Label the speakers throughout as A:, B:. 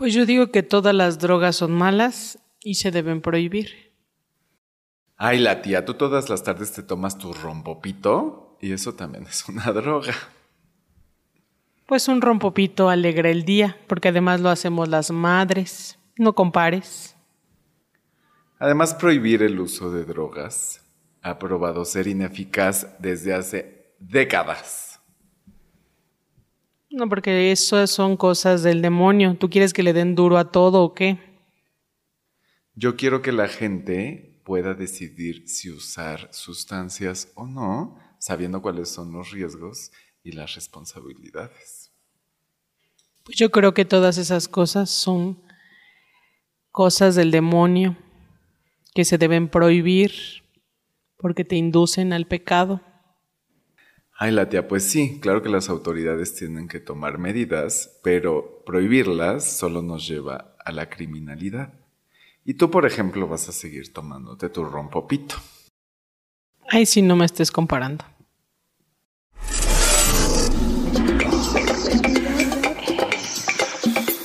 A: Pues yo digo que todas las drogas son malas y se deben prohibir.
B: Ay, la tía, tú todas las tardes te tomas tu rompopito y eso también es una droga.
A: Pues un rompopito alegra el día, porque además lo hacemos las madres. No compares.
B: Además, prohibir el uso de drogas ha probado ser ineficaz desde hace décadas.
A: No, porque eso son cosas del demonio. ¿Tú quieres que le den duro a todo o qué?
B: Yo quiero que la gente pueda decidir si usar sustancias o no, sabiendo cuáles son los riesgos y las responsabilidades.
A: Pues yo creo que todas esas cosas son cosas del demonio que se deben prohibir porque te inducen al pecado.
B: Ay, la tía, pues sí, claro que las autoridades tienen que tomar medidas, pero prohibirlas solo nos lleva a la criminalidad. Y tú, por ejemplo, vas a seguir tomándote tu rompopito.
A: Ay, si no me estés comparando.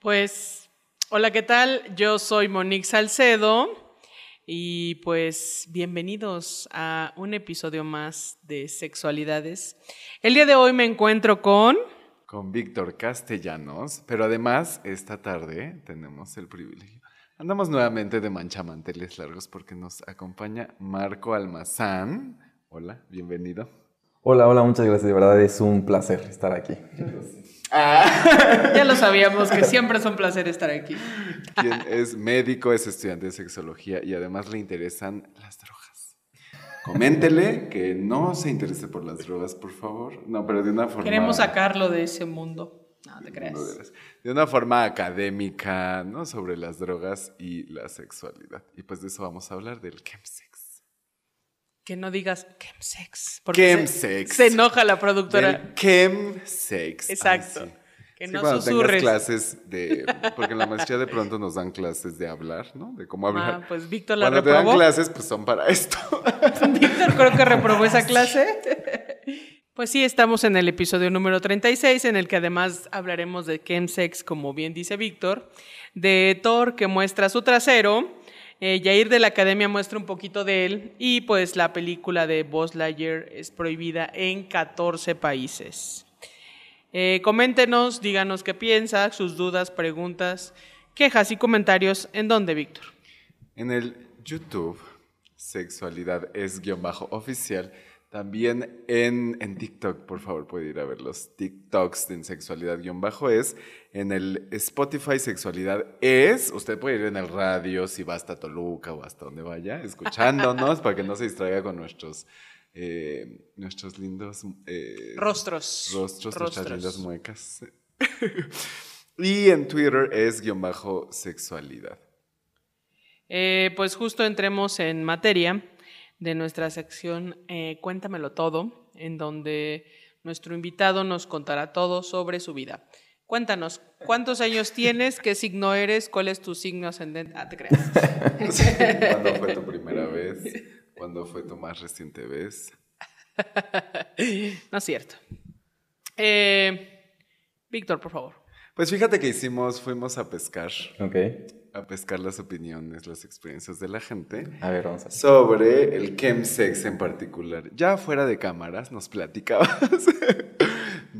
A: Pues, hola, ¿qué tal? Yo soy Monique Salcedo y pues bienvenidos a un episodio más de Sexualidades. El día de hoy me encuentro con...
B: Con Víctor Castellanos, pero además esta tarde tenemos el privilegio. Andamos nuevamente de manchamanteles largos porque nos acompaña Marco Almazán. Hola, bienvenido.
C: Hola, hola, muchas gracias. De verdad es un placer estar aquí.
A: Ya lo sabíamos que siempre es un placer estar aquí.
B: Quien es médico, es estudiante de sexología y además le interesan las drogas. Coméntele que no se interese por las drogas, por favor. No, pero de una forma.
A: Queremos sacarlo de ese mundo. No te creas.
B: De una forma académica, ¿no? Sobre las drogas y la sexualidad. Y pues de eso vamos a hablar del chemsex.
A: Que no digas chemsex. porque
B: Chemsex.
A: Se, se enoja la productora.
B: Chemsex. Ay,
A: Exacto.
B: sí.
A: Que
B: Sí,
A: no
B: cuando tengas
A: susurres.
B: clases de... Porque en la maestría de pronto nos dan clases de hablar, ¿no? De cómo hablar.
A: Ah, pues Víctor la
B: Cuando te dan
A: reprobó.
B: clases, pues son para esto.
A: Víctor creo que reprobó esa clase. Pues sí, estamos en el episodio número 36, en el que además hablaremos de chemsex, como bien dice Víctor, de Thor que muestra su trasero, eh, Yair de la Academia muestra un poquito de él, y pues la película de Buzz Lightyear es prohibida en 14 países. Eh, coméntenos, díganos qué piensa, sus dudas, preguntas, quejas y comentarios. ¿En dónde, Víctor?
B: En el YouTube, sexualidad es guion bajo oficial. También en, en TikTok, por favor, puede ir a ver los TikToks de sexualidad guion bajo es. En el Spotify sexualidad es. Usted puede ir en el radio si va hasta Toluca o hasta donde vaya, escuchándonos para que no se distraiga con nuestros, eh, nuestros lindos eh,
A: Rostros.
B: rostros, nuestras
A: Rostros.
B: lindas muecas. y en Twitter es guion bajo sexualidad.
A: Eh, pues justo entremos en materia de nuestra sección Cuéntamelo todo, en donde nuestro invitado nos contará todo sobre su vida. Cuéntanos, ¿cuántos años tienes? ¿Qué signo eres? ¿Cuál es tu signo ascendente? Ah, te creas.
B: ¿Cuándo fue tu primera vez? ¿Cuándo fue tu más reciente vez?
A: No es cierto. Eh, Víctor, por favor.
B: Pues fíjate que hicimos, fuimos a pescar,
C: Ok.
B: a pescar las opiniones, las experiencias de la gente
C: A ver, vamos a
B: sobre el chemsex en particular. Ya fuera de cámaras nos platicabas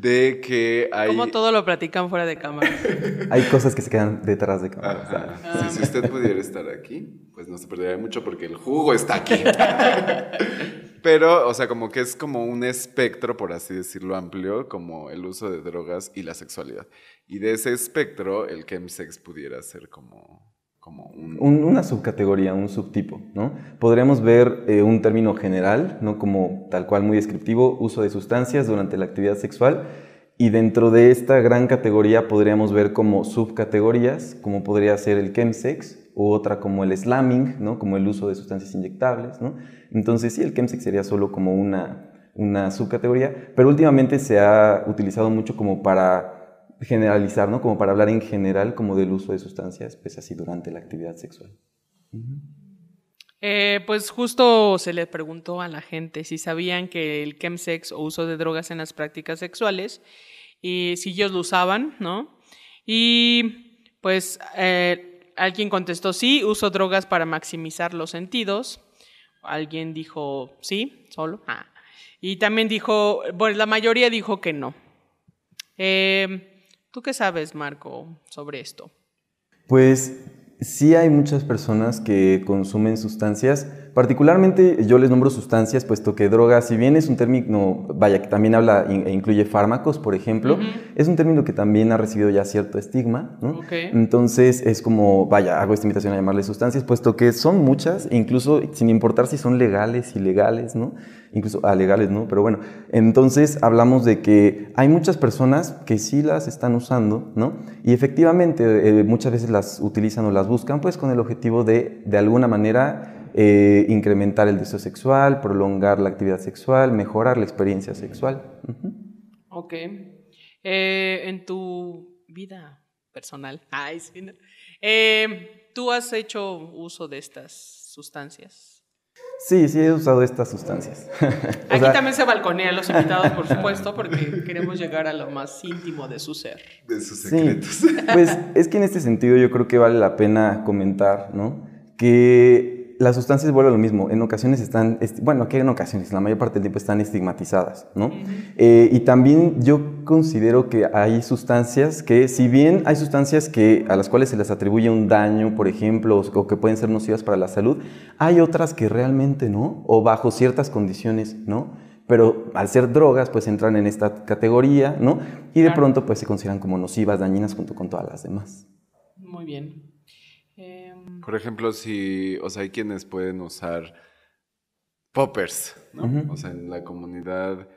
B: de que hay...
A: Como todo lo platican fuera de cámara.
C: Hay cosas que se quedan detrás de cámara.
B: Ajá. Sí, si usted pudiera estar aquí, pues no se perdería mucho porque el jugo está aquí. Pero, o sea, como que es como un espectro, por así decirlo, amplio, como el uso de drogas y la sexualidad. Y de ese espectro, el chemsex pudiera ser como, Un-
C: una subcategoría, un subtipo, ¿no? Podríamos ver eh, un término general, ¿no? Como tal cual muy descriptivo, uso de sustancias durante la actividad sexual. Y dentro de esta gran categoría podríamos ver como subcategorías, como podría ser el chemsex, u otra como el slamming, ¿no? Como el uso de sustancias inyectables, ¿no? Entonces sí, el chemsex sería solo como una, una subcategoría, pero últimamente se ha utilizado mucho como para generalizar, ¿no? Como para hablar en general como del uso de sustancias, pues así durante la actividad sexual.
A: Eh, pues justo se le preguntó a la gente si sabían que el chemsex o uso de drogas en las prácticas sexuales y si ellos lo usaban, ¿no? Y pues eh, alguien contestó sí, uso drogas para maximizar los sentidos. Alguien dijo sí, solo. Ah. Y también dijo, bueno, la mayoría dijo que no. Eh, ¿Tú qué sabes, Marco, sobre esto?
C: Pues sí hay muchas personas que consumen sustancias, particularmente yo les nombro sustancias, puesto que droga, si bien es un término, vaya, que también habla e incluye fármacos, por ejemplo, es un término que también ha recibido ya cierto estigma, ¿no? Entonces es como, vaya, hago esta invitación a llamarle sustancias, puesto que son muchas, e incluso sin importar si son legales, ilegales, ¿no? Incluso alegales, ¿no? Pero bueno, entonces hablamos de que hay muchas personas que sí las están usando, ¿no? Y efectivamente eh, muchas veces las utilizan o las buscan, pues con el objetivo de, de alguna manera, eh, incrementar el deseo sexual, prolongar la actividad sexual, mejorar la experiencia sexual. Ujú.
A: Ok. Eh, en tu vida personal, ay, sí, no. Eh, ¿tú has hecho uso de estas sustancias?
C: Sí, sí he usado estas sustancias. O
A: Aquí
C: sea,
A: también se balconea a los invitados, por supuesto, porque queremos llegar a lo más íntimo de su ser.
B: de sus
C: Sí,
B: secretos.
C: pues es que en este sentido yo creo que vale la pena comentar, ¿no? Que las sustancias vuelven a lo mismo. En ocasiones están, bueno, que en ocasiones, la mayor parte del tiempo están estigmatizadas, ¿no? Eh, y también yo considero que hay sustancias que, si bien hay sustancias que, a las cuales se les atribuye un daño, por ejemplo, o, o que pueden ser nocivas para la salud, hay otras que realmente no, o bajo ciertas condiciones, ¿no? Pero al ser drogas, pues entran en esta categoría, ¿no? Y de
A: Claro.
C: pronto, pues se consideran como nocivas, dañinas junto con todas las demás.
A: Muy bien. Em,
B: Por ejemplo, si, o sea, hay quienes pueden usar poppers, ¿no? O sea, en la comunidad,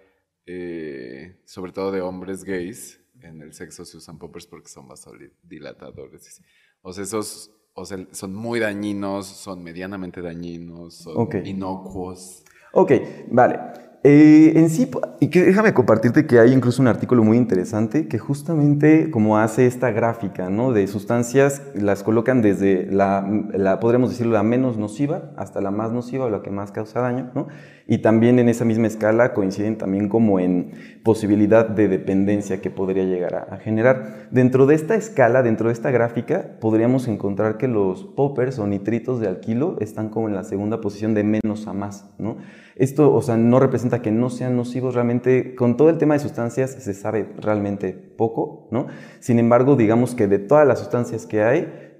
B: eh, sobre todo de hombres gays, en el sexo se usan poppers porque son vasodilatadores. O sea, esos, o sea, son muy dañinos, son medianamente dañinos, son
C: Ok.
B: inocuos.
C: Ok, vale. Eh, en sí, y que déjame compartirte que hay incluso un artículo muy interesante que justamente como hace esta gráfica, ¿no? De sustancias, las colocan desde la, la podríamos decirlo, la menos nociva hasta la más nociva o la que más causa daño, ¿no? Y también en esa misma escala coinciden también como en posibilidad de dependencia que podría llegar a, a generar. Dentro de esta escala, dentro de esta gráfica, podríamos encontrar que los poppers o nitritos de alquilo están como en la segunda posición de menos a más, ¿no? Esto, o sea, no representa que no sean nocivos, realmente con todo el tema de sustancias se sabe realmente poco, ¿no? Sin embargo, digamos que de todas las sustancias que hay,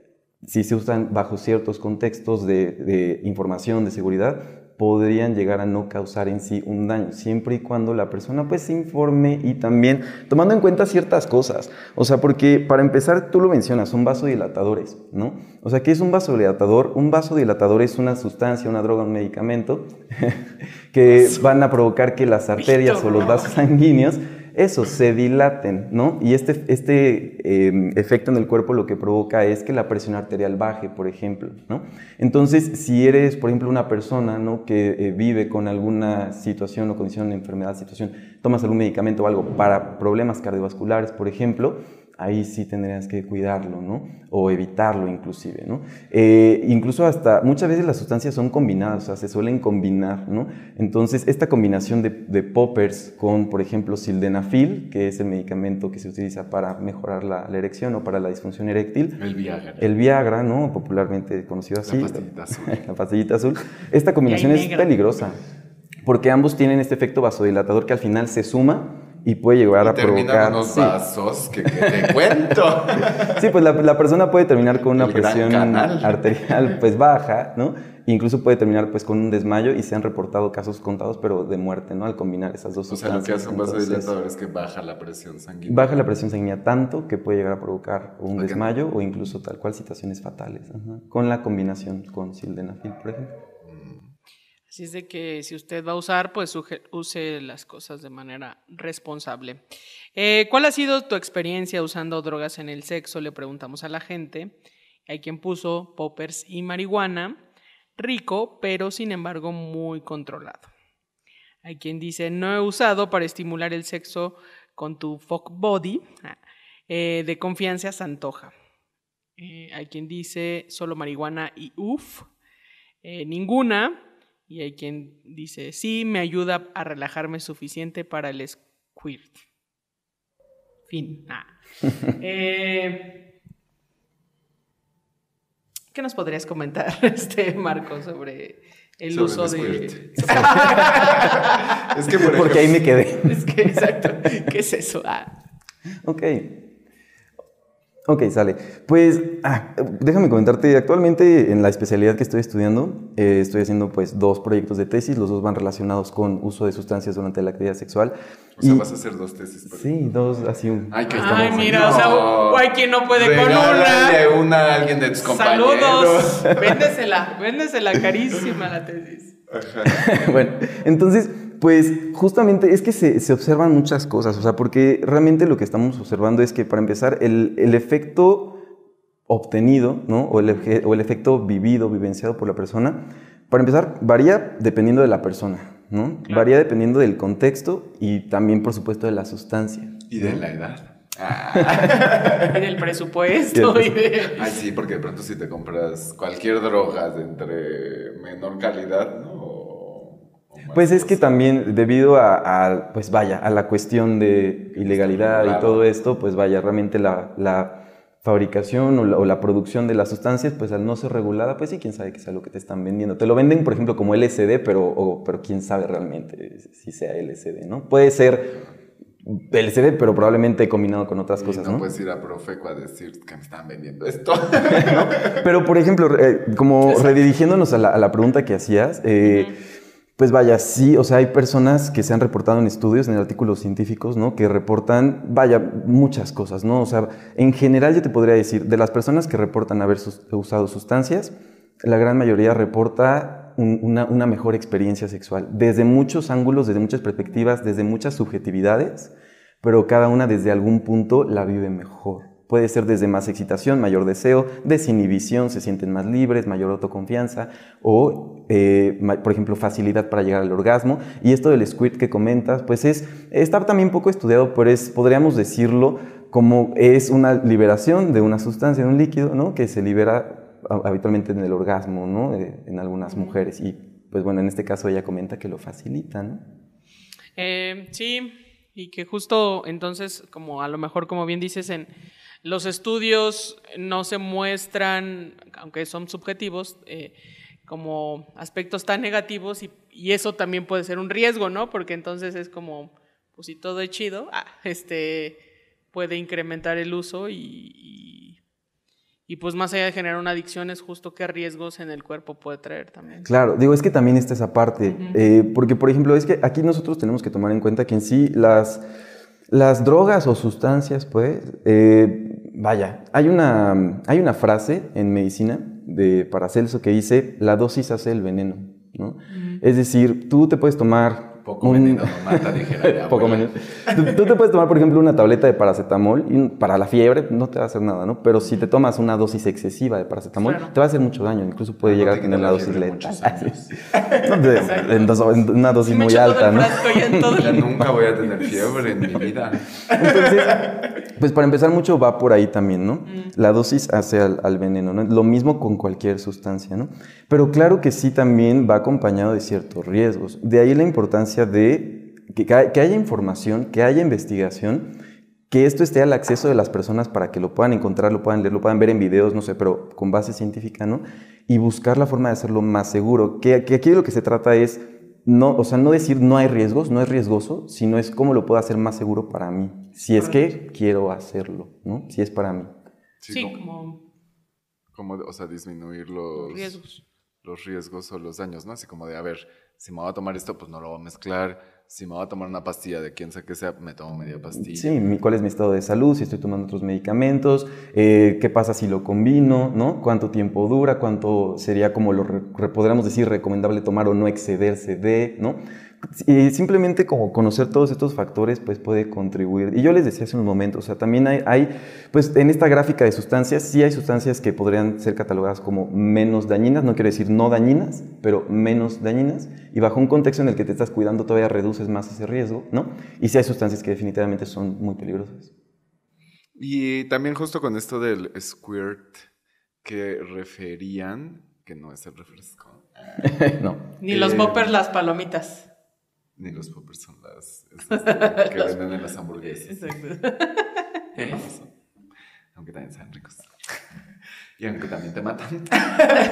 C: si se usan bajo ciertos contextos de, de información, de seguridad, podrían llegar a no causar en sí un daño, siempre y cuando la persona pues se informe y también tomando en cuenta ciertas cosas. O sea, porque para empezar, tú lo mencionas, son vasodilatadores, ¿no? O sea, ¿qué es un vasodilatador? Un vasodilatador es una sustancia, una droga, un medicamento que van a provocar que las arterias o los vasos sanguíneos eso, se dilaten, ¿no? Y este, este eh, efecto en el cuerpo lo que provoca es que la presión arterial baje, por ejemplo, ¿no? Entonces, si eres, por ejemplo, una persona, ¿no? Que eh, vive con alguna situación o condición, enfermedad, situación, tomas algún medicamento o algo para problemas cardiovasculares, por ejemplo, ahí sí tendrías que cuidarlo, ¿no? O evitarlo inclusive, ¿no? Eh, incluso hasta, muchas veces las sustancias son combinadas, o sea, se suelen combinar, ¿no? Entonces, esta combinación de, de poppers con, por ejemplo, sildenafil, que es el medicamento que se utiliza para mejorar la, la erección o para la disfunción eréctil,
B: El Viagra.
C: el Viagra, ¿no? Popularmente conocido así.
B: La pastillita azul.
C: la pastillita azul. Esta combinación es peligrosa porque ambos tienen este efecto vasodilatador que al final se suma Y puede llegar a provocar...
B: unos
C: sí.
B: vasos que, que te cuento.
C: Sí, pues la, la persona puede terminar con una
B: El
C: presión arterial pues baja, ¿no? Incluso puede terminar pues con un desmayo y se han reportado casos contados, pero de muerte, ¿no? Al combinar esas dos
B: O sea, lo que
C: sustancias.
B: hace un vasodilatador es que baja la presión sanguínea.
C: Baja la presión sanguínea tanto que puede llegar a provocar un desmayo o incluso tal cual situaciones fatales, ajá, con la combinación con sildenafil, por ejemplo.
A: Así es de que si usted va a usar, pues use las cosas de manera responsable. Eh, ¿Cuál ha sido tu experiencia usando drogas en el sexo? Le preguntamos a la gente. Hay quien puso poppers y marihuana, rico, pero sin embargo muy controlado. Hay quien dice, no he usado para estimular el sexo con tu fuck body, ah, eh, de confianza se antoja. Eh, hay quien dice solo marihuana y uff, ninguna. Y hay quien dice, sí, me ayuda a relajarme suficiente para el squirt. Fin. Ah. Eh, ¿Qué nos podrías comentar, este Marco, sobre el
B: Sobre
A: uso
B: el
A: de...
B: squirt. Es que, por
C: Porque ahí me quedé.
A: es que, exacto. ¿Qué es eso? Ah.
C: Ok. Ok, sale. Pues, ah, déjame comentarte, actualmente en la especialidad que estoy estudiando, eh, estoy haciendo pues dos proyectos de tesis, los dos van relacionados con uso de sustancias durante la actividad sexual.
B: o sea,
C: Y-
B: vas a hacer dos tesis. pero-
C: Sí, dos, así un...
B: Ay, que
A: Ay, mira, o sea, o hay quien no puede con
B: Regálale
A: una.
B: una a alguien de tus compañeros.
A: Saludos. Véndesela, véndesela carísima la tesis.
C: bueno, entonces, pues justamente es que se, se observan muchas cosas, o sea, porque realmente lo que estamos observando es que para empezar, el, el efecto obtenido, ¿no? O el, o el efecto vivido, vivenciado por la persona, para empezar, varía dependiendo de la persona, ¿no?
A: Claro.
C: Varía dependiendo del contexto y también, por supuesto, de la sustancia.
B: Y de la edad. Ah.
A: Y del presupuesto y de...
B: Ay, sí, porque de pronto si te compras cualquier droga de entre menor calidad, ¿no?
C: Pues es que también debido a, a, pues vaya, a la cuestión de ilegalidad y todo esto, pues vaya, realmente la, la fabricación o la, o la producción de las sustancias, pues al no ser regulada, pues sí, quién sabe qué sea lo que te están vendiendo. Te lo venden, por ejemplo, como LSD, pero, o- pero quién sabe realmente si sea LSD, ¿no? Puede ser LSD, pero probablemente combinado con otras
B: Y
C: cosas,
B: no
C: ¿no?
B: puedes ir a Profeco a decir que me están vendiendo esto.
C: Pero, por ejemplo, eh, como redirigiéndonos a la, a la pregunta que hacías, eh, pues vaya, sí, o sea, hay personas que se han reportado en estudios, en artículos científicos, ¿no? Que reportan, vaya, muchas cosas, ¿no? O sea, en general yo te podría decir, de las personas que reportan haber usado sustancias, la gran mayoría reporta un- una, una mejor experiencia sexual, desde muchos ángulos, desde muchas perspectivas, desde muchas subjetividades, pero cada una desde algún punto la vive mejor. Puede ser desde más excitación, mayor deseo, desinhibición, se sienten más libres, mayor autoconfianza o, eh, por ejemplo, facilidad para llegar al orgasmo. Y esto del squirt que comentas, pues es, está también poco estudiado, pero es, podríamos decirlo como es una liberación de una sustancia, de un líquido, ¿no? Que se libera a- habitualmente en el orgasmo, ¿no? En algunas mujeres. Y, pues bueno, en este caso ella comenta que lo facilita, ¿no?
A: Eh, sí, y que justo entonces, como a lo mejor, como bien dices, en los estudios no se muestran, aunque son subjetivos, eh, como aspectos tan negativos y, y eso también puede ser un riesgo, ¿no? Porque entonces es como, pues si todo es chido, ah, este puede incrementar el uso y, y, y, pues más allá de generar una adicción es justo qué riesgos en el cuerpo puede traer también.
C: Claro, digo, es que también está esa parte, eh, porque por ejemplo, es que aquí nosotros tenemos que tomar en cuenta que en sí las, las drogas o sustancias, pues, eh, vaya, hay una, hay una frase en medicina de Paracelso que dice, la dosis hace el veneno, ¿no? Es decir, tú te puedes tomar...
B: Poco
C: un-
B: veneno no mata, dijera
C: Poco menos. Tú, tú te puedes tomar, por ejemplo, una tableta de paracetamol y para la fiebre no te va a hacer nada, ¿no? Pero si te tomas una dosis excesiva de paracetamol,
A: Claro.
C: te va a hacer mucho daño. Incluso puede
B: No
C: llegar a tener la
B: la
C: dosis letal.
B: muchos años.
C: No, de- en, dos- en una dosis muy alta, ¿no?
A: ya
B: nunca voy a tener fiebre en mi vida.
C: Entonces, pues para empezar mucho va por ahí también, ¿no? La dosis hace al, al veneno, ¿no? Lo mismo con cualquier sustancia, ¿no? Pero claro que sí también va acompañado de ciertos riesgos. De ahí la importancia de que, que haya información, que haya investigación, que esto esté al acceso de las personas para que lo puedan encontrar, lo puedan leer, lo puedan ver en videos, no sé, pero con base científica, ¿no? Y buscar la forma de hacerlo más seguro. Que, que aquí de lo que se trata es no, o sea, no decir no hay riesgos, no es riesgoso, sino es cómo lo puedo hacer más seguro para mí, si es que quiero hacerlo, ¿no? Si es para mí.
A: Sí, como
B: como, o sea, disminuir los
A: riesgos.
B: los riesgos o los daños, ¿no? Así como de, a ver, si me voy a tomar esto, pues no lo voy a mezclar. Si me voy a tomar una pastilla de quien sea que sea, me tomo media pastilla.
C: Sí, cuál es mi estado de salud, si estoy tomando otros medicamentos, eh, qué pasa si lo combino, ¿no? Cuánto tiempo dura, cuánto sería como lo podríamos decir recomendable tomar o no excederse de, ¿no? Y simplemente como conocer todos estos factores pues puede contribuir. Y yo les decía hace unos momentos, o sea, también hay, hay, pues en esta gráfica de sustancias, sí hay sustancias que podrían ser catalogadas como menos dañinas, no quiero decir no dañinas, pero menos dañinas, y bajo un contexto en el que te estás cuidando todavía reduces más ese riesgo, ¿no? Y sí hay sustancias que definitivamente son muy peligrosas.
B: Y también justo con esto del squirt que referían, que no es el refresco,
C: no.
A: Ni los
B: Eh,
A: poppers, las palomitas.
B: Ni los poppers son las esas de- que venden en las hamburguesas.
A: Exacto.
B: Aunque también sean ricos. Y aunque también te matan.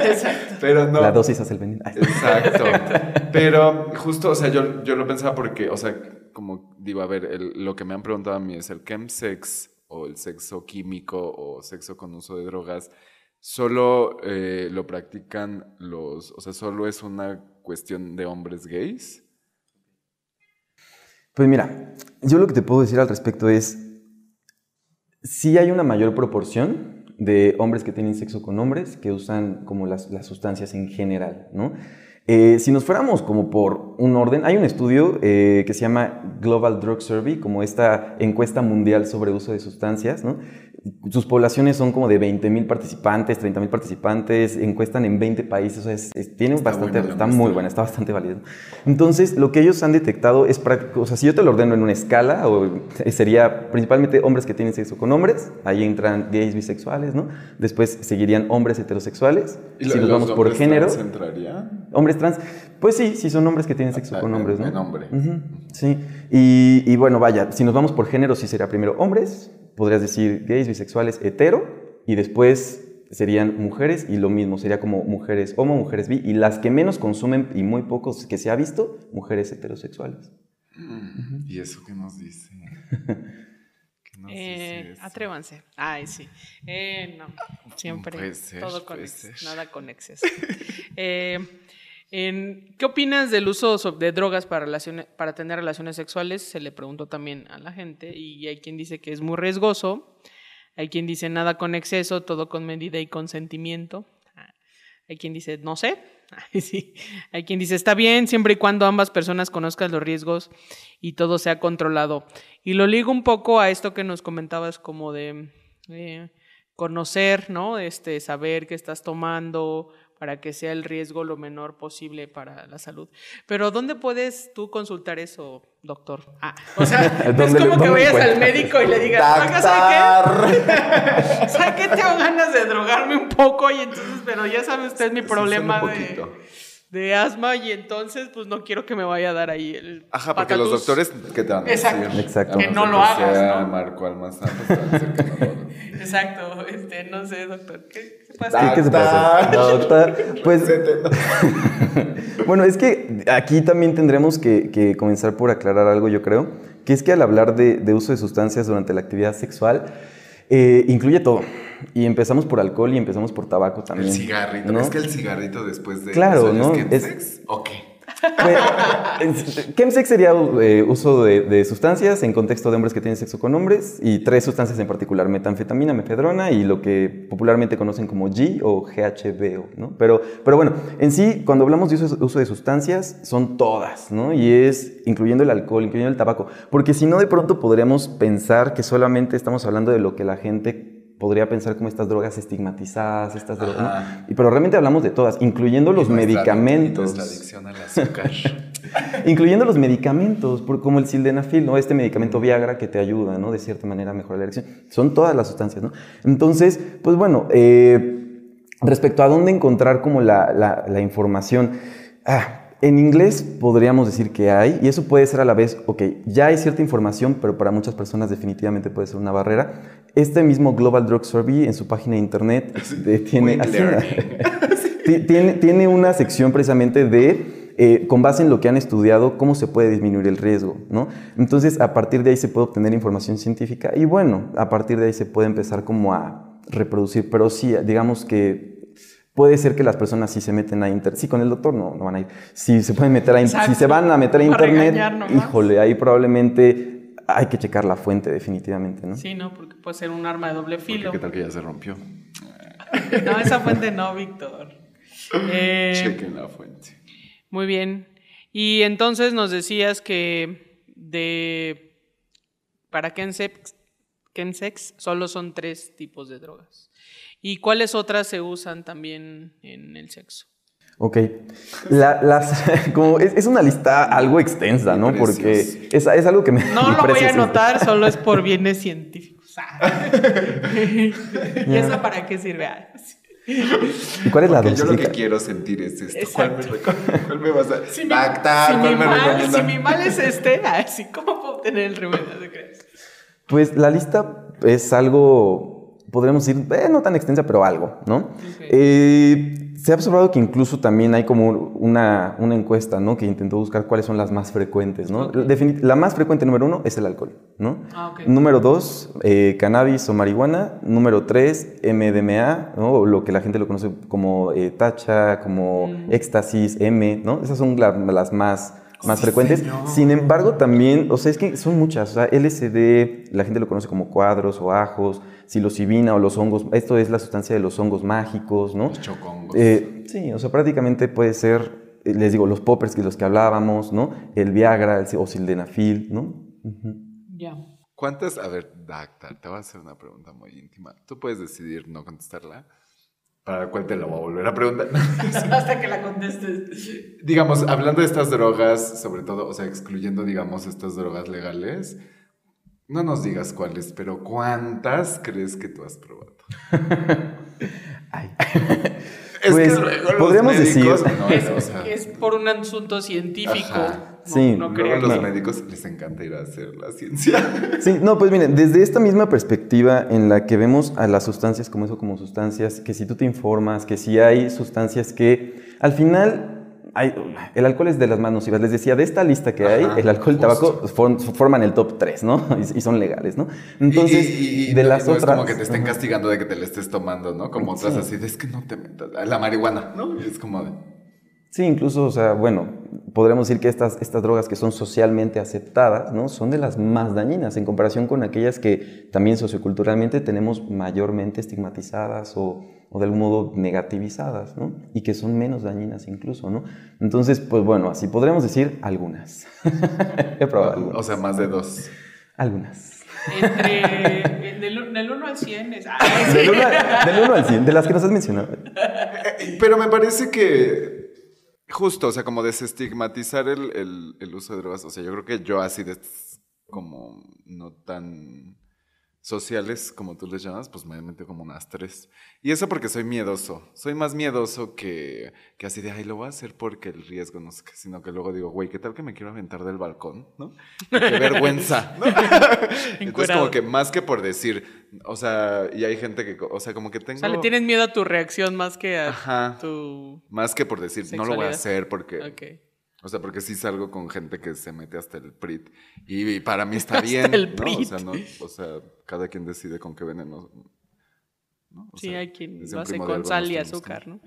A: Exacto.
B: Pero no.
C: La dosis hace el veneno.
B: Exacto. Pero justo, o sea, yo, yo lo pensaba porque, o sea, como digo, a ver, el- lo que me han preguntado a mí es el chemsex o el sexo químico o sexo con uso de drogas, solo eh, lo practican los, o sea, solo es una cuestión de hombres gays.
C: Pues mira, yo lo que te puedo decir al respecto es, sí hay una mayor proporción de hombres que tienen sexo con hombres que usan como las, las sustancias en general, ¿no? Eh, si nos fuéramos como por un orden, hay un estudio eh, que se llama Global Drug Survey, como esta encuesta mundial sobre uso de sustancias, ¿no? Sus poblaciones son como de 20 mil participantes, 30 mil participantes, encuestan en 20 países, o sea, es, es- tiene
B: Está
C: bastante, está
B: muestra.
C: muy buena, está bastante válido. Entonces, lo que ellos han detectado es práctico, o sea, si yo te lo ordeno en una escala, o, sería principalmente hombres que tienen sexo con hombres, ahí entran gays bisexuales, ¿no? Después seguirían hombres heterosexuales,
B: ¿Y
C: si
B: lo-
C: nos
B: los
C: vamos por
B: hombres
C: género,
B: trans entrarían?
C: hombres trans, pues sí, sí son hombres que tienen sexo
B: Ah,
C: con hombres, ¿no?
B: En hombre.
C: Ujú, Sí, y, y bueno, vaya, si nos vamos por género, sí sería primero hombres, podrías decir gays, bisexuales, hetero, y después serían mujeres, y lo mismo, sería como mujeres homo, mujeres bi, y las que menos consumen, y muy pocos que se ha visto, mujeres heterosexuales.
B: Mm, ¿Y eso qué nos dice? ¿Qué nos
A: Eh,
B: dice
A: atrévanse. Ay, sí. Eh, no, siempre
B: Puede ser,
A: todo con
B: ser.
A: nada con exceso. Eh, en- ¿Qué opinas del uso so- de drogas para, relaciones, para tener relaciones sexuales? Se le preguntó también a la gente y hay quien dice que es muy riesgoso, hay quien dice nada con exceso, todo con medida y consentimiento. Hay quien dice no sé. Sí. Hay quien dice está bien siempre y cuando ambas personas conozcan los riesgos y todo sea controlado. Y lo ligo un poco a esto que nos comentabas como de eh, conocer, ¿no? Este, saber qué estás tomando para que sea el riesgo lo menor posible para la salud. Pero ¿dónde puedes tú consultar eso, doctor? Ah, o sea, no es
C: ¿Dónde-
A: como que vayas al médico y le digas, "Oiga, ¿sabe qué? ¿Sabe qué? Tengo ganas de drogarme un poco y entonces, pero ya sabe usted mi problema de. De asma y entonces pues no quiero que me vaya a dar ahí el
B: Ajá, porque los doctores, ¿qué te van a
A: Exacto.
B: decir?
C: Exacto. Que
A: no lo hagas,
B: sea
A: ¿no?
B: Marco Almazán, pues te van a decir que no lo hagas.
A: Exacto, este, no sé, doctor. ¿Qué, qué pasa?
C: ¿Qué, qué se pasa? Doctor, pues bueno, es que aquí también tendremos que, que comenzar por aclarar algo, yo creo, que es que al hablar de, de uso de sustancias durante la actividad sexual, eh, incluye todo. Y empezamos por alcohol y empezamos por tabaco también.
B: El cigarrito.
C: ¿no?
B: Es que el cigarrito después de.
C: Claro, ¿no?
B: ¿Es
C: Es-
B: chemsex?
C: Chemsex sería eh, uso de, de sustancias en contexto de hombres que tienen sexo con hombres y tres sustancias en particular, metanfetamina, mefedrona y lo que popularmente conocen como G o GHB, ¿no? Pero, pero bueno, en sí, cuando hablamos de uso, uso de sustancias, son todas, ¿no? Y es incluyendo el alcohol, incluyendo el tabaco, porque si no, de pronto podríamos pensar que solamente estamos hablando de lo que la gente podría pensar como estas drogas estigmatizadas, estas drogas, ¿no? Y- Pero realmente hablamos de todas, incluyendo los
B: nuestra-
C: medicamentos.
B: Nuestra adicción al azúcar.
C: Incluyendo los medicamentos, como el sildenafil, ¿no? Este medicamento Viagra que te ayuda, ¿no? De cierta manera a mejorar la erección. Son todas las sustancias, ¿no? Entonces, pues bueno, eh, respecto a dónde encontrar como la, la- la información, ah, en inglés podríamos decir que hay, y eso puede ser a la vez, ok, ya hay cierta información, pero para muchas personas definitivamente puede ser una barrera. Este mismo Global Drug Survey en su página de internet tiene, así, tiene, tiene una sección precisamente de eh, con base en lo que han estudiado, cómo se puede disminuir el riesgo, ¿no? Entonces, a partir de ahí se puede obtener información científica y bueno, a partir de ahí se puede empezar como a reproducir, pero sí, digamos que puede ser que las personas sí se meten a internet, sí, con el doctor no, no van a ir, si se pueden meter a si se van a meter a internet, híjole, ahí probablemente hay que checar la fuente definitivamente, ¿no?
A: Sí, no, porque puede ser un arma de doble filo.
B: ¿Qué tal que ya se rompió?
A: no, esa fuente no, Víctor.
B: Eh, Chequen la fuente.
A: Muy bien. Y entonces nos decías que de para Kensex, Kensex solo son tres tipos de drogas. ¿Y cuáles otras se usan también en el sexo?
C: Ok. las, como es, una lista algo extensa, ¿no? Porque es, es, algo que me.
A: No lo voy a anotar, solo es por bienes científicos. ¿Y eso para qué sirve? Ah,
C: ¿Y cuál es la
B: Yo lo que quiero sentir es esto. ¿Cuál me, vas a si?
A: Mi, si, mi mal, si mi mal es este, así, ¿cómo puedo obtener el remedio? crees?
C: Pues la lista es algo, podríamos decir, eh, no tan extensa, pero algo, ¿no? Eh, se ha observado que incluso también hay como una, una, encuesta, ¿no? Que intentó buscar cuáles son las más frecuentes, ¿no? La más frecuente número uno es el alcohol, ¿no? Ah, número dos, eh, cannabis o marihuana. Número tres, MDMA, ¿no? Lo que la gente lo conoce como eh, tacha, como mm. éxtasis, M, ¿no? Esas son las más más frecuentes. Sin embargo, también, o sea, es que son muchas. O sea, LSD, la gente lo conoce como cuadros o ajos, psilocibina o los hongos. Esto es la sustancia de los hongos mágicos, ¿no? Los
B: chocongos.
C: Eh, sí, o sea, prácticamente puede ser, eh, les digo, los poppers que los que hablábamos, ¿no? El Viagra el, o sildenafil, ¿no?
A: Ya.
B: ¿Cuántas? A ver, Dacta, te voy a hacer una pregunta muy íntima. Tú puedes decidir no contestarla. ¿Para cuál te la voy a volver a preguntar?
A: Hasta que la contestes.
B: Digamos, hablando de estas drogas, sobre todo, o sea, excluyendo, digamos, estas drogas legales, no nos digas cuáles, pero ¿cuántas crees que tú has probado?
C: Ay. Es pues, que luego podríamos decir
A: es, por un asunto científico.
C: Sí,
B: no creo a los médicos les encanta ir a hacer la ciencia.
C: Sí, no, pues miren, desde esta misma perspectiva en la que vemos a las sustancias como eso, como sustancias, que si tú te informas, que si hay sustancias que al final el alcohol es de las más nocivas. Les decía, de esta lista que hay, el alcohol y el tabaco forman el top 3, ¿no? Y, son legales, ¿no?
B: Entonces, de las otras... Es como que te estén castigando de que te la estés tomando, ¿no? Como otras así, de, es que no te metas. La marihuana, ¿no? Es como de...
C: Sí, incluso, o sea, bueno, podremos decir que estas, estas drogas que son socialmente aceptadas, ¿no? Son de las más dañinas en comparación con aquellas que también socioculturalmente tenemos mayormente estigmatizadas o o de algún modo negativizadas, ¿no? Y que son menos dañinas incluso, ¿no? Entonces, pues bueno, así podremos decir algunas. He probado algunas.
B: O sea, más de dos.
A: Algunas. Entre, del, 1 al 100 es...
C: del, 1, al 100, de las que nos has mencionado.
B: Pero me parece que justo, o sea, como desestigmatizar el, el, el uso de drogas, o sea, yo creo que yo así de como no tan sociales, como tú les llamas, pues me meto como unas tres. Y eso porque soy miedoso. Soy más miedoso que, que así de, ay, lo voy a hacer porque el riesgo, no sé qué, sino que luego digo, güey, ¿qué tal que me quiero aventar del balcón? ¿No? Qué vergüenza. ¿no? Entonces, como que más que por decir, o sea, y hay gente que, o sea, como que tengo... O sea,
A: le tienes miedo a tu reacción más que a tu...
B: Más que por decir, no lo voy a hacer porque... Okay. O sea, porque sí salgo con gente que se mete hasta el PRIT. Y, para mí está bien. el ¿no? O sea, no, o sea, cada quien decide con qué veneno.
A: sí, hay quien lo hace con sal y azúcar, ¿no?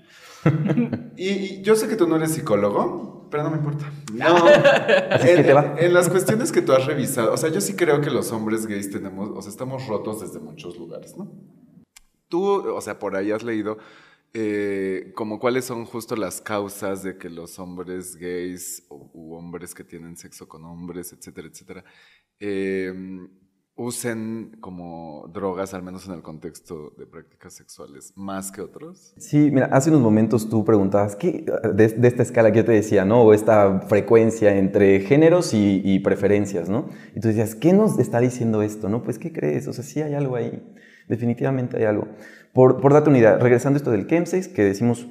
B: y, yo sé que tú no eres psicólogo, pero no me importa. No. en, en, las cuestiones que tú has revisado, o sea, yo sí creo que los hombres gays tenemos, o sea, estamos rotos desde muchos lugares, ¿no? Tú, o sea, por ahí has leído eh, como cuáles son justo las causas de que los hombres gays u hombres que tienen sexo con hombres, etcétera, etcétera, em, usen como drogas, al menos en el contexto de prácticas sexuales, más que otros?
C: Sí, mira, hace unos momentos tú preguntabas, ¿qué, de, esta escala que yo te decía, ¿no? O esta frecuencia entre géneros y, y, preferencias, ¿no? Y tú decías, ¿qué nos está diciendo esto, no? Pues, ¿qué crees? O sea, sí hay algo ahí, definitivamente hay algo. Por, por darte unidad, regresando a esto del chemsex, que decimos,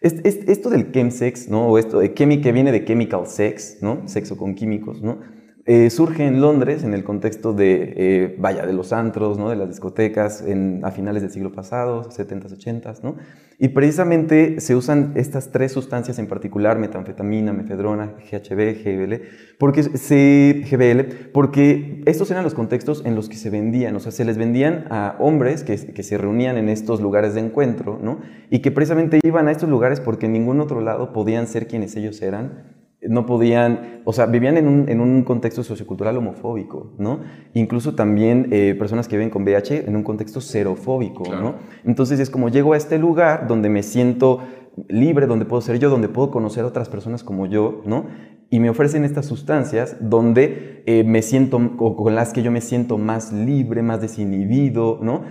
C: esto del chemsex, ¿no? O esto de que viene de chemical sex, ¿no? Sexo con químicos, ¿no? Eh, surge en Londres en el contexto de, eh, vaya, de los antros, ¿no? de las discotecas a finales del siglo pasado, 70s, 80s, ¿no? Y precisamente se usan estas tres sustancias en particular, metanfetamina, mefedrona, GHB, GBL, porque, se, GBL, porque estos eran los contextos en los que se vendían, o sea, se les vendían a hombres que, que se reunían en estos lugares de encuentro, ¿no? Y que precisamente iban a estos lugares porque en ningún otro lado podían ser quienes ellos eran no podían, o sea, vivían en un, en un contexto sociocultural homofóbico, ¿no? Incluso también eh, personas que viven con VIH en un contexto xerofóbico, ¿no? Entonces es como llego a este lugar donde me siento libre, donde puedo ser yo, donde puedo conocer a otras personas como yo, ¿no? Y me ofrecen estas sustancias donde eh, me siento, o con las que yo me siento más libre, más desinhibido, ¿no?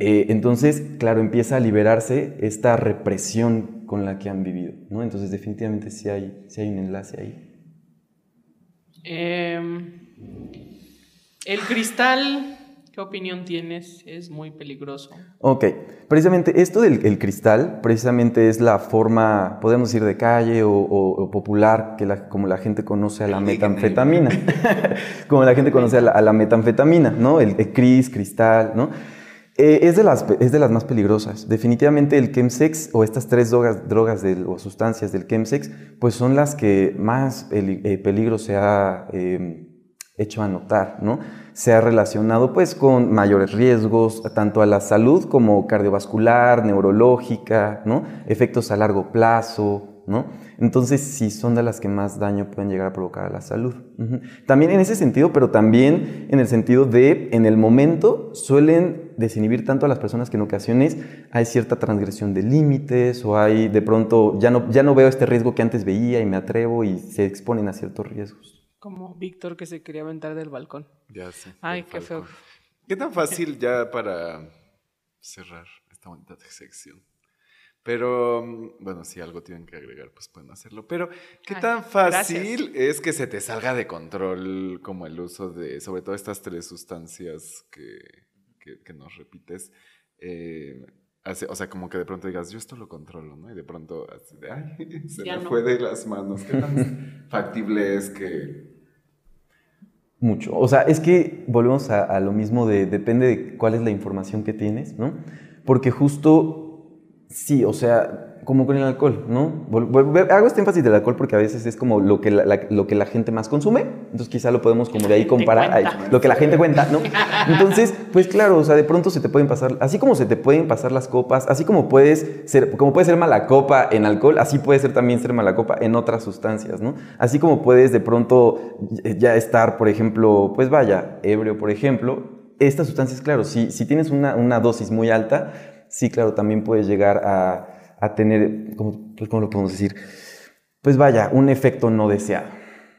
C: Eh, entonces, claro, empieza a liberarse esta represión con la que han vivido, ¿no? Entonces definitivamente sí hay, sí hay un enlace ahí.
A: Em, el cristal, ¿qué opinión tienes? Es muy peligroso.
C: Ok, precisamente esto del cristal, precisamente es la forma, podemos decir, de calle o, popular, que la, como la gente conoce a la metanfetamina, como la gente conoce a la, a la metanfetamina, ¿no? El, el cris, cristal, ¿no? Eh, es, de las, es de las más peligrosas. Definitivamente el chemsex o estas tres drogas, drogas o sustancias del chemsex, pues son las que más eh, peligro se ha em, hecho a notar, ¿no? Se ha relacionado pues con mayores riesgos, tanto a la salud como cardiovascular, neurológica, ¿no? Efectos a largo plazo, ¿no? Entonces, sí son de las que más daño pueden llegar a provocar a la salud. También en ese sentido, pero también en el sentido de, en el momento, suelen desinhibir tanto a las personas que en ocasiones hay cierta transgresión de límites o hay de pronto, ya no, ya no veo este riesgo que antes veía y me atrevo y se exponen a ciertos riesgos.
A: Como Víctor que se quería aventar del balcón.
B: Ya sé.
A: Ay, qué feo.
B: ¿Qué tan fácil ya para cerrar esta bonita sección? Pero, bueno, si algo tienen que agregar, pues pueden hacerlo. Pero, ¿qué tan fácil es que se te salga de control como el uso de, sobre todo estas tres sustancias que, que, nos repites? Eh, o sea, como que de pronto digas, yo esto lo controlo, ¿no? Y de pronto, así de, ay, se me fue de las manos. ¿Qué tan factible es que
C: mucho. O sea, es que volvemos a, a, lo mismo de depende de cuál es la información que tienes, ¿no? Porque justo Sí, o sea, como con el alcohol, ¿no? Hago este énfasis del alcohol porque a veces es como lo que la, lo que la gente más consume, entonces quizá lo podemos como de ahí comparar, lo que la gente cuenta, ¿no? Entonces, pues claro, o sea, de pronto se te pueden pasar, así como se te pueden pasar las copas, así como puedes ser, como puede ser mala copa en alcohol, así puede ser también ser mala copa en otras sustancias, ¿no? Así como puedes de pronto ya estar, por ejemplo, pues vaya, ebrio, por ejemplo, estas sustancias, claro, si, si tienes una, una dosis muy alta, sí, claro, también puede llegar a, tener, pues, ¿cómo, lo podemos decir? Pues vaya, un efecto no deseado,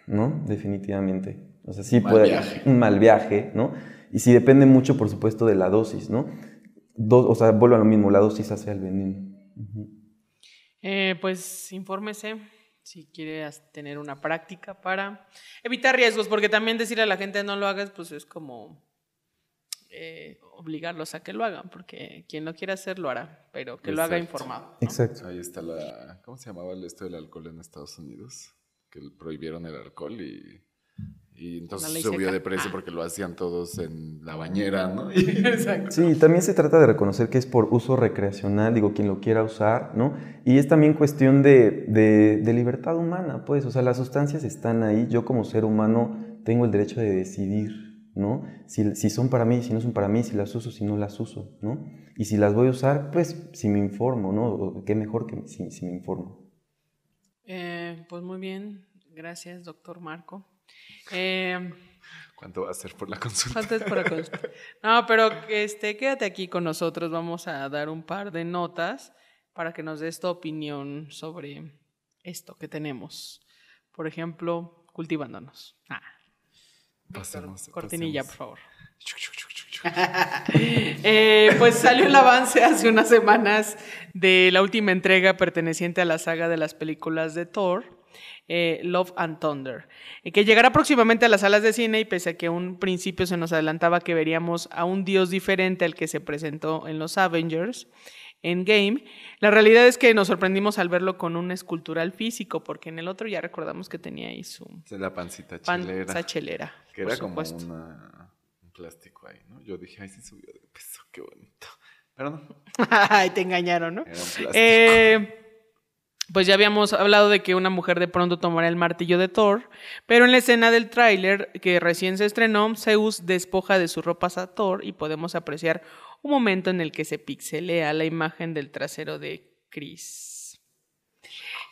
C: ¿no? Definitivamente. O sea, sí puede un mal viaje, ¿no? Y sí depende mucho, por supuesto, de la dosis, ¿no? o sea, vuelvo a lo mismo, la dosis hace el veneno.
A: Eh, pues infórmese si quiere tener una práctica para evitar riesgos, porque también decir a la gente no lo hagas, pues es como eh, obligarlos a que lo hagan, porque quien no quiera hacer lo hará, pero que lo haga informado.
C: Exacto.
B: Ahí está la, ¿cómo se llamaba el esto del alcohol en Estados Unidos? Que prohibieron el alcohol y, y entonces subió de precio porque lo hacían todos en la bañera, ¿no?
C: Exacto. Sí, también se trata de reconocer que es por uso recreacional, digo, quien lo quiera usar, ¿no? Y es también cuestión de, de, de libertad humana, pues, o sea, las sustancias están ahí, yo como ser humano tengo el derecho de decidir ¿no? Si, si, son para mí, si no son para mí, si las uso, si no las uso, ¿no? Y si las voy a usar, pues si me informo, ¿no? Qué mejor que si, si me informo.
A: Eh, pues muy bien, gracias, doctor Marco. Eh,
B: ¿Cuánto va a ser por la consulta?
A: ¿Cuánto es por la consulta? No, pero este, quédate aquí con nosotros, vamos a dar un par de notas para que nos des tu opinión sobre esto que tenemos. Por ejemplo, cultivándonos. Ah.
B: Pasemos,
A: Cortinilla, por favor. Eh, pues salió el avance hace unas semanas de la última entrega perteneciente a la saga de las películas de Thor, eh, Love and Thunder, que llegará próximamente a las salas de cine y pese a que un principio se nos adelantaba que veríamos a un dios diferente al que se presentó en los Avengers, en Game, la realidad es que nos sorprendimos al verlo con un escultural físico, porque en el otro ya recordamos que tenía ahí su...
B: la pancita chelera.
A: chelera
B: Que era
A: Por
B: como
A: supuesto.
B: una, un plástico ahí, ¿no? Yo dije, ay, sí subió de peso, qué bonito. Pero no,
A: Ay, te engañaron, ¿no?
B: era un plástico.
A: Eh, pues ya habíamos hablado de que una mujer de pronto tomará el martillo de Thor, pero en la escena del tráiler que recién se estrenó, Zeus despoja de sus ropas a Thor y podemos apreciar un momento en el que se pixelea la imagen del trasero de Chris.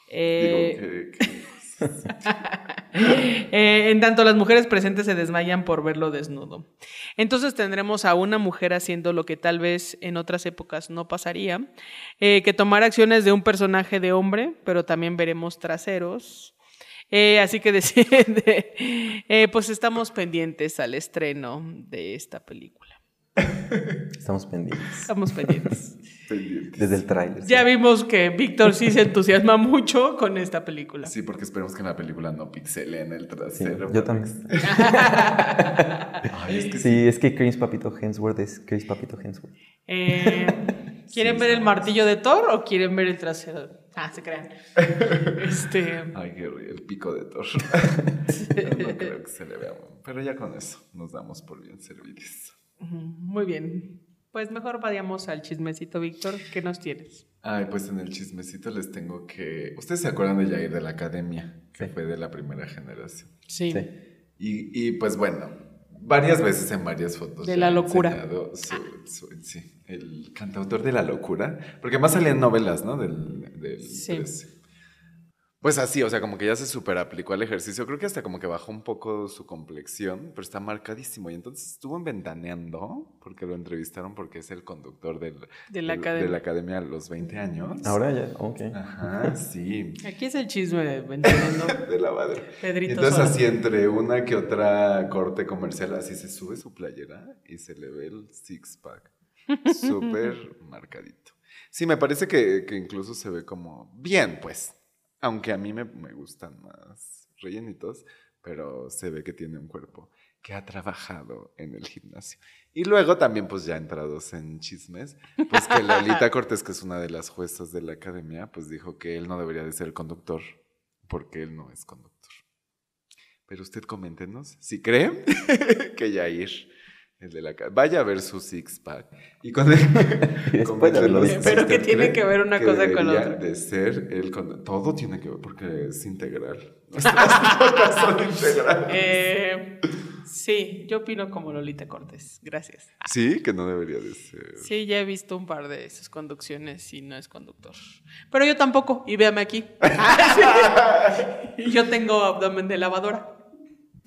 A: Eh,
B: Digo, que, que-
A: eh, en tanto, las mujeres presentes se desmayan por verlo desnudo. Entonces tendremos a una mujer haciendo lo que tal vez en otras épocas no pasaría, eh, que tomar acciones de un personaje de hombre, pero también veremos traseros. Eh, así que pues estamos pendientes al estreno de esta película.
C: Estamos pendientes.
A: Estamos pendientes.
B: pendientes.
C: Desde el tráiler.
A: Ya vimos que Víctor sí se entusiasma mucho con esta película.
B: Sí, porque esperemos que en la película no pixelen el
C: Sí,
B: trasero.
C: yo también.
B: Ay, es que sí.
C: Sí, es que Chris Papito Hemsworth es Chris Papito Hemsworth.
A: Eh, ¿Quieren ver el martillo de Thor o quieren ver el trasero? Ah, se crean. Este,
B: Ay, el pico de Thor. no, creo que se le vea. Pero ya con eso nos damos por bien servidos.
A: Muy bien. Pues mejor vayamos al chismecito, Víctor. ¿Qué nos tienes?
B: Ay, pues en el chismecito les tengo que. ¿Ustedes se acuerdan de Jair de la Academia? Que
C: Sí.
B: fue de la primera generación.
A: Sí.
C: Sí.
B: Y, y, pues bueno, varias veces en varias fotos.
A: De la locura.
B: enseñado su- su- sí, el cantautor de la locura. Porque más salían novelas, ¿no? Del, del
A: Sí.
B: 13. Pues así, o sea, como que ya se super aplicó al ejercicio. Creo que hasta como que bajó un poco su complexión, pero está marcadísimo. Y entonces estuvo en Ventaneando, porque lo entrevistaron porque es el conductor del,
A: De la
B: del-
A: academia.
B: de la academia a los 20 años.
C: Ahora ya, ok.
B: Ajá, sí.
A: Aquí es el chisme de Ventaneando.
B: De la madre.
A: Pedrito
B: Y entonces
A: Sola.
B: así entre una que otra corte comercial, así se sube su playera y se le ve el six pack. Súper marcadito. Sí, me parece que, que incluso se ve como bien, pues. Aunque a mí me, me gustan más rellenitos, pero se ve que tiene un cuerpo que ha trabajado en el gimnasio. Y luego también, pues ya entrados en chismes, pues que Lolita Cortés, que es una de las juezas de la academia, pues dijo que él no debería de ser el conductor porque él no es conductor. Pero usted coméntenos si cree que Yair, el de la vaya a ver su six pack y con
A: Pero que
B: usted
A: tiene que ver una cosa con otra.
B: De ser el condu- todo tiene que ver porque es integral. Nuestras notas son integrales.
A: Eh, sí, yo opino como Lolita Cortés. Gracias.
B: Sí, que no debería de ser.
A: Sí, ya he visto un par de sus conducciones y no es conductor. Pero yo tampoco, y véame aquí. yo tengo abdomen de lavadora.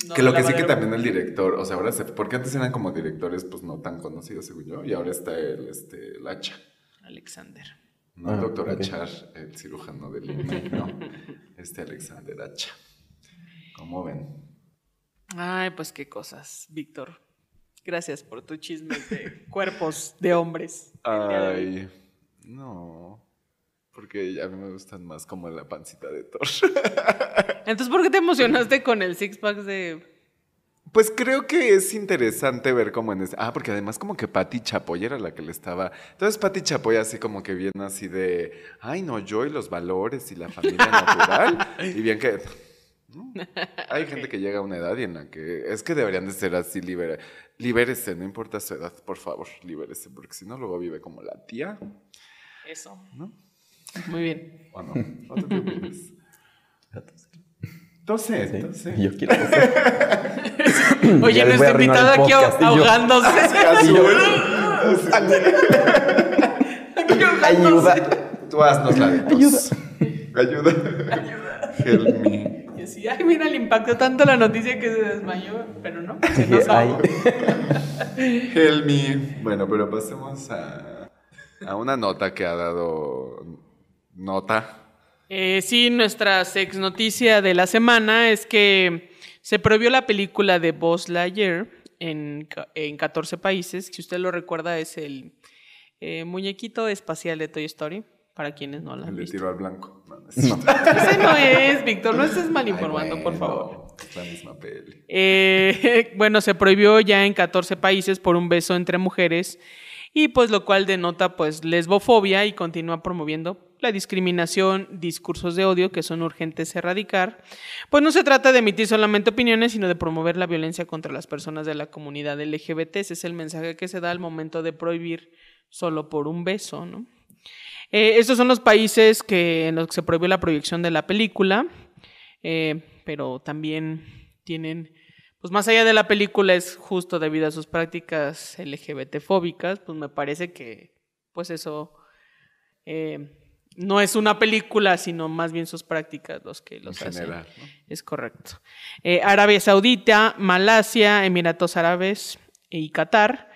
A: No
B: que lo que sí que también el director, o sea, ahora se, porque antes eran como directores pues no tan conocidos según yo, y ahora está el, este, el Hacha,
A: Alexander.
B: no el
C: Ah,
B: doctor
C: ok.
B: Achar, el cirujano del INME, no, este Alexander Hacha. ¿Cómo ven?
A: Ay, pues qué cosas, Víctor. Gracias por tu chisme de cuerpos de hombres.
B: Ay, no, porque a mí me gustan más como la pancita de Thor.
A: Entonces, ¿por qué te emocionaste con el six pack de
B: Pues creo que es interesante ver cómo en ese... Ah, porque además como que Patti Chapoy era la que le estaba... Entonces Patti Chapoy así como que bien así de... Ay, no, yo y los valores y la familia natural. y bien que... ¿no? Hay gente que llega a una edad y en la que... Es que deberían de ser así, libera... libérese, no importa su edad, por favor, libérese, porque si no luego vive como la tía,
A: eso?
B: ¿no?
A: Muy bien.
B: ¿O no? ¿O tú qué opinas? Entonces,
C: Sí,
B: entonces...
C: Yo quiero.
A: Oye,
C: Ya les voy
A: nuestro
C: a arruinar
A: invitado
C: el
A: aquí ahogándose.
C: Ayuda.
B: Tú haznos la de tos.
C: Ayuda.
B: Ayuda. Help me.
A: Y así, ay, mira, le impactó tanto la noticia que se desmayó, pero no, se nos
C: Ay.
A: ahogó.
B: Help me. Bueno, pero pasemos a, a una nota que ha dado nota.
A: Eh, sí, nuestra sex noticia de la semana es que se prohibió la película de Buzz Lightyear en, en 14 países. Si usted lo recuerda, es el eh, muñequito espacial de Toy Story, para quienes no la han
B: El
A: visto.
B: tiro al blanco. No, no.
A: Ese no es, Víctor, no estés mal
B: Ay,
A: informando, por favor.
B: Es la misma peli.
A: Eh, bueno, se prohibió ya en 14 países por un beso entre mujeres y pues lo cual denota pues lesbofobia y continúa promoviendo la discriminación, discursos de odio que son urgentes erradicar, pues no se trata de emitir solamente opiniones, sino de promover la violencia contra las personas de la comunidad LGBT. Ese es el mensaje que se da al momento de prohibir solo por un beso, ¿no? Eh, estos son los países que, en los que se prohibió la proyección de la película, eh, pero también tienen, pues más allá de la película es justo debido a sus prácticas LGBT fóbicas, pues me parece que, pues eso eh, no es una película, sino más bien sus prácticas los que los
B: En
A: hacen.
B: general, ¿no?
A: Es correcto. Eh, Arabia Saudita, Malasia, Emiratos Árabes y Qatar.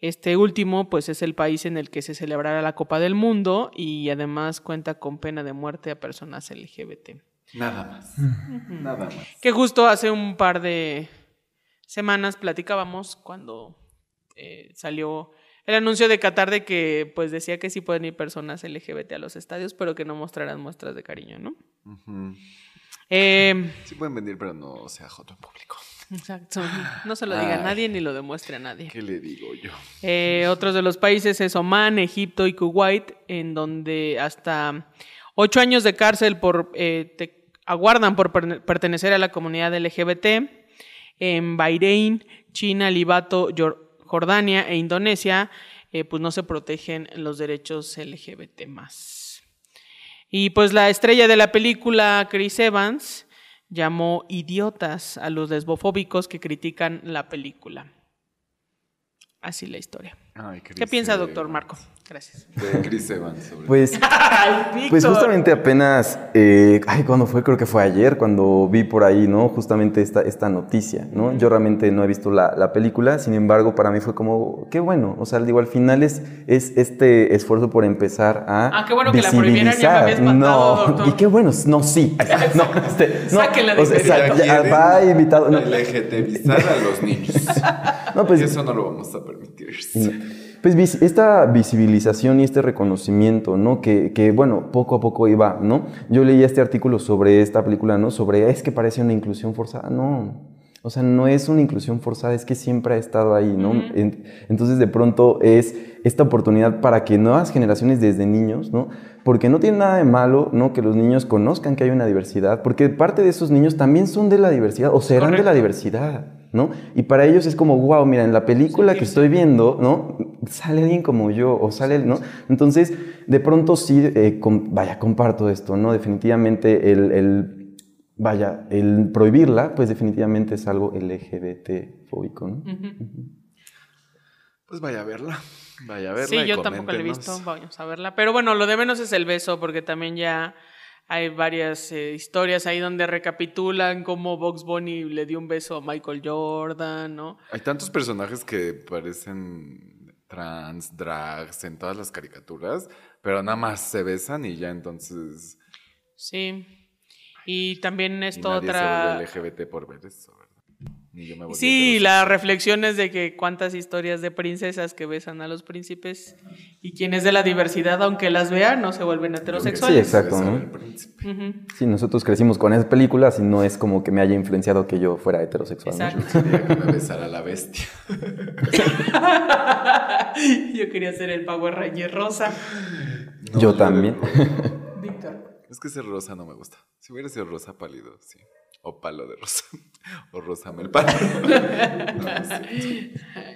A: Este último, pues, es el país en el que se celebrará la Copa del Mundo y además cuenta con pena de muerte a personas LGBT.
B: Nada más. Nada más.
A: Que justo hace un par de semanas platicábamos cuando eh, salió el anuncio de Qatar de que pues decía que sí pueden ir personas LGBT a los estadios, pero que no mostrarán muestras de cariño, ¿no? Eh,
B: Sí pueden venir, pero no sea joto en público.
A: exacto. No se lo diga a nadie ni lo demuestre a nadie.
B: ¿Qué le digo yo?
A: Eh, otros de los países es Oman, Egipto y Kuwait, en donde hasta ocho años de cárcel por, eh, te aguardan por per- pertenecer a la comunidad LGBT. En Bahrein, China, Libato, Yor- Jordania e Indonesia, eh, pues no se protegen los derechos LGBT más. Y pues la estrella de la película, Chris Evans, llamó idiotas a los lesbofóbicos que critican la película. Así la historia.
B: Ay,
A: ¿Qué piensa, doctor Marco? Gracias.
B: De Chris Evans. sobre
C: Pues, pues justamente apenas, eh, ay, ¿cuándo fue? Creo que fue ayer cuando vi por ahí, ¿no? Justamente esta, esta noticia, ¿no? Yo realmente no he visto la, la película, sin embargo, para mí fue como, qué bueno, o sea, digo, al final es, es este esfuerzo por empezar a
A: Ah, qué bueno que la prohibieran, ya me había
C: visibilizar.
A: espantado,
C: No,
A: doctor.
C: y qué bueno, no, sí, no, este, no,
A: Sáquenla de
C: o sea,
A: inmediato.
C: ya- va invitado, no,
B: LGTBizar a los niños.
C: no, pues,
B: y eso no lo vamos a permitir.
C: Pues esta visibilización y este reconocimiento, ¿no? Que, que, bueno, poco a poco iba, ¿no? Yo leía este artículo sobre esta película, ¿no? Sobre, es que parece una inclusión forzada. No, o sea, no es una inclusión forzada, es que siempre ha estado ahí, ¿no? En- entonces, de pronto es esta oportunidad para que nuevas generaciones desde niños, ¿no? Porque no tiene nada de malo, ¿no? Que los niños conozcan que hay una diversidad, porque parte de esos niños también son de la diversidad o serán de la
A: Correcto.
C: diversidad. ¿No? Y para ellos es como, wow, mira, en la película que estoy viendo, ¿no? Sale alguien como yo, o sale, ¿no? Entonces, de pronto sí, eh, com- vaya, comparto esto, ¿no? Definitivamente el, el- vaya, el prohibirla, pues definitivamente es algo LGBT fóbico, ¿no?
B: Pues vaya a verla. Vaya a verla.
A: Sí,
B: y
A: yo tampoco la he visto, vamos a verla. Pero bueno, lo de menos es el beso, porque también ya hay varias eh, historias ahí donde recapitulan cómo Box Bunny le dio un beso a Michael Jordan, ¿no?
B: Hay tantos personajes que parecen trans, drags en todas las caricaturas, pero nada más se besan y ya entonces.
A: Sí. Y también
B: y
A: esto
B: nadie
A: otra...
B: se LGBT por ver eso. Ni yo me volví
A: Sí, las reflexiones de que cuántas historias de princesas que besan a los príncipes y quienes de la diversidad, aunque las vean, no se vuelven
C: Sí,
A: heterosexuales.
C: exacto,
B: Besar
C: ¿no? Sí, nosotros crecimos con esas películas y no es como que me haya influenciado que yo fuera heterosexual. ¿no?
A: Exacto.
B: Quería que me besara la bestia.
A: Yo quería ser el Power Ranger rosa.
B: No,
C: Yo también.
A: Víctor.
B: Es que ese rosa no me gusta. Si hubiera sido rosa pálido, sí. O palo de rosa. O rosa mel palo. No.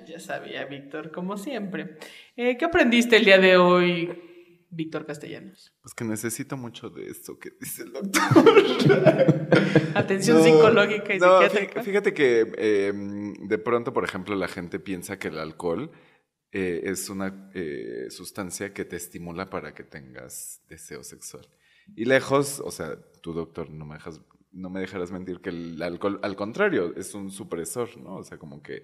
A: Ya sabía, Víctor, como siempre. Eh, ¿Qué aprendiste el día de hoy, Víctor Castellanos?
B: Pues que necesito mucho de esto que dice el doctor.
A: Atención
B: No,
A: psicológica y
B: no,
A: psiquiátrica.
B: Fíjate que eh, de pronto, por ejemplo, la gente piensa que el alcohol eh, es una eh, sustancia que te estimula para que tengas deseo sexual. Y lejos, o sea, tu doctor, no me, dejas, no me dejarás mentir que el alcohol, al contrario, es un supresor, ¿no? O sea, como que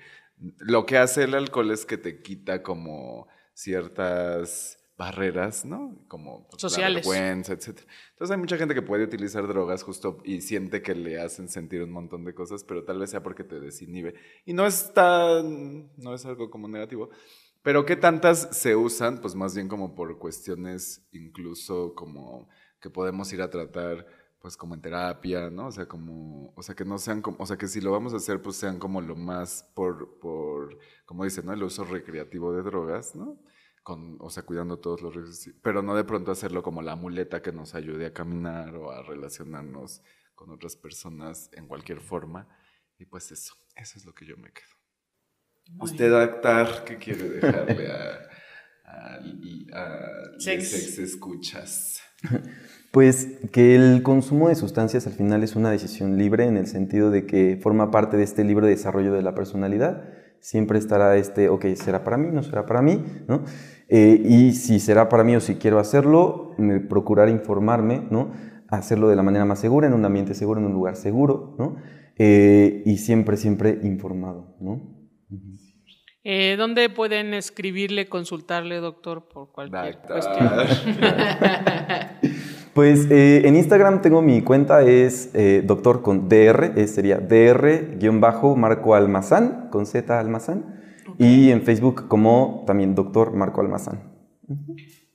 B: lo que hace el alcohol es que te quita como ciertas barreras, ¿no? Como pues,
A: Sociales.
B: la vergüenza, etc. Entonces hay mucha gente que puede utilizar drogas justo y siente que le hacen sentir un montón de cosas, pero tal vez sea porque te desinhibe. Y no es tan, no es algo como negativo. Pero ¿qué tantas se usan? Pues más bien como por cuestiones incluso como que podemos ir a tratar pues como en terapia, ¿no? O sea, como, o sea, que no sean como, o sea, que si lo vamos a hacer, pues sean como lo más por, por, como dicen, ¿no? El uso recreativo de drogas, ¿no? con, o sea, cuidando todos los riesgos, pero no de pronto hacerlo como la muleta que nos ayude a caminar o a relacionarnos con otras personas en cualquier forma. Y pues eso, eso es lo que yo me quedo. Usted, Actar, ¿qué quiere dejarle a, a, a
A: Sex.
B: sex escuchas?
C: Pues que el consumo de sustancias al final es una decisión libre en el sentido de que forma parte de este libre desarrollo de la personalidad. Siempre estará este, ok, ¿será para mí? ¿No será para mí? ¿no? Eh, y si será para mí o si quiero hacerlo, me- procurar informarme, ¿no? hacerlo de la manera más segura, en un ambiente seguro, en un lugar seguro, ¿no? Eh, y siempre, siempre informado. ¿no?
A: Eh, ¿Dónde pueden escribirle, consultarle, doctor, por cualquier cuestión?
C: Pues eh, en Instagram tengo mi cuenta, es eh, doctor con DR, eh, sería DR-Marco Almazán, con Z Almazán. Y en Facebook como también doctor Marco Almazán.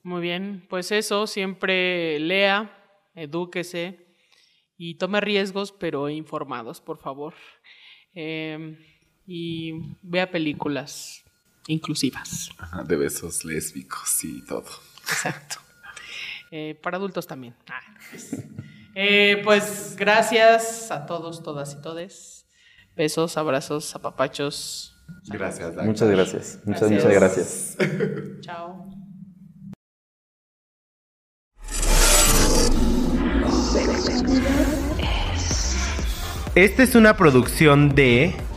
A: Muy bien, pues eso, siempre lea, edúquese y tome riesgos, pero informados, por favor. Eh, y vea películas inclusivas.
B: Ajá, De besos lésbicos y todo.
A: Exacto. Eh, para adultos también. Ah, pues. Eh, pues gracias a todos, todas y todes. Besos, abrazos, apapachos.
B: Gracias, Actar.
C: Muchas gracias. Muchas,
A: Gracias.
C: muchas gracias.
A: Chao.
D: Esta es una producción de